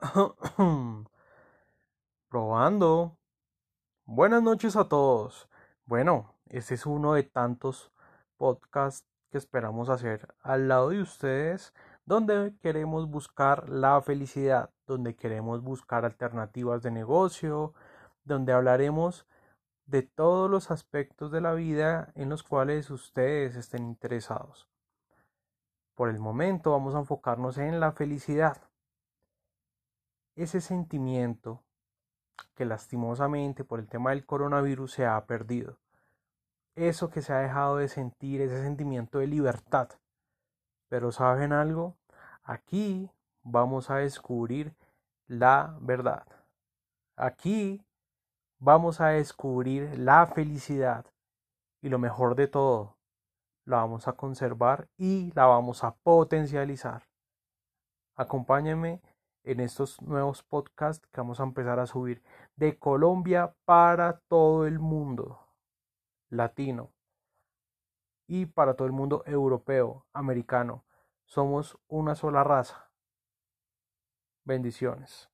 Probando. Buenas noches a todos. Bueno, este es uno de tantos podcasts que esperamos hacer al lado de ustedes, donde queremos buscar la felicidad, donde queremos buscar alternativas de negocio, donde hablaremos de todos los aspectos de la vida en los cuales ustedes estén interesados. Por el momento vamos a enfocarnos en la felicidad ese sentimiento que lastimosamente por el tema del coronavirus se ha perdido. Eso que se ha dejado de sentir, ese sentimiento de libertad. Pero ¿saben algo? Aquí vamos a descubrir la verdad. Aquí vamos a descubrir la felicidad. Y lo mejor de todo, la vamos a conservar y la vamos a potencializar. Acompáñenme en estos nuevos podcasts que vamos a empezar a subir de Colombia para todo el mundo latino y para todo el mundo europeo, americano. Somos una sola raza. Bendiciones.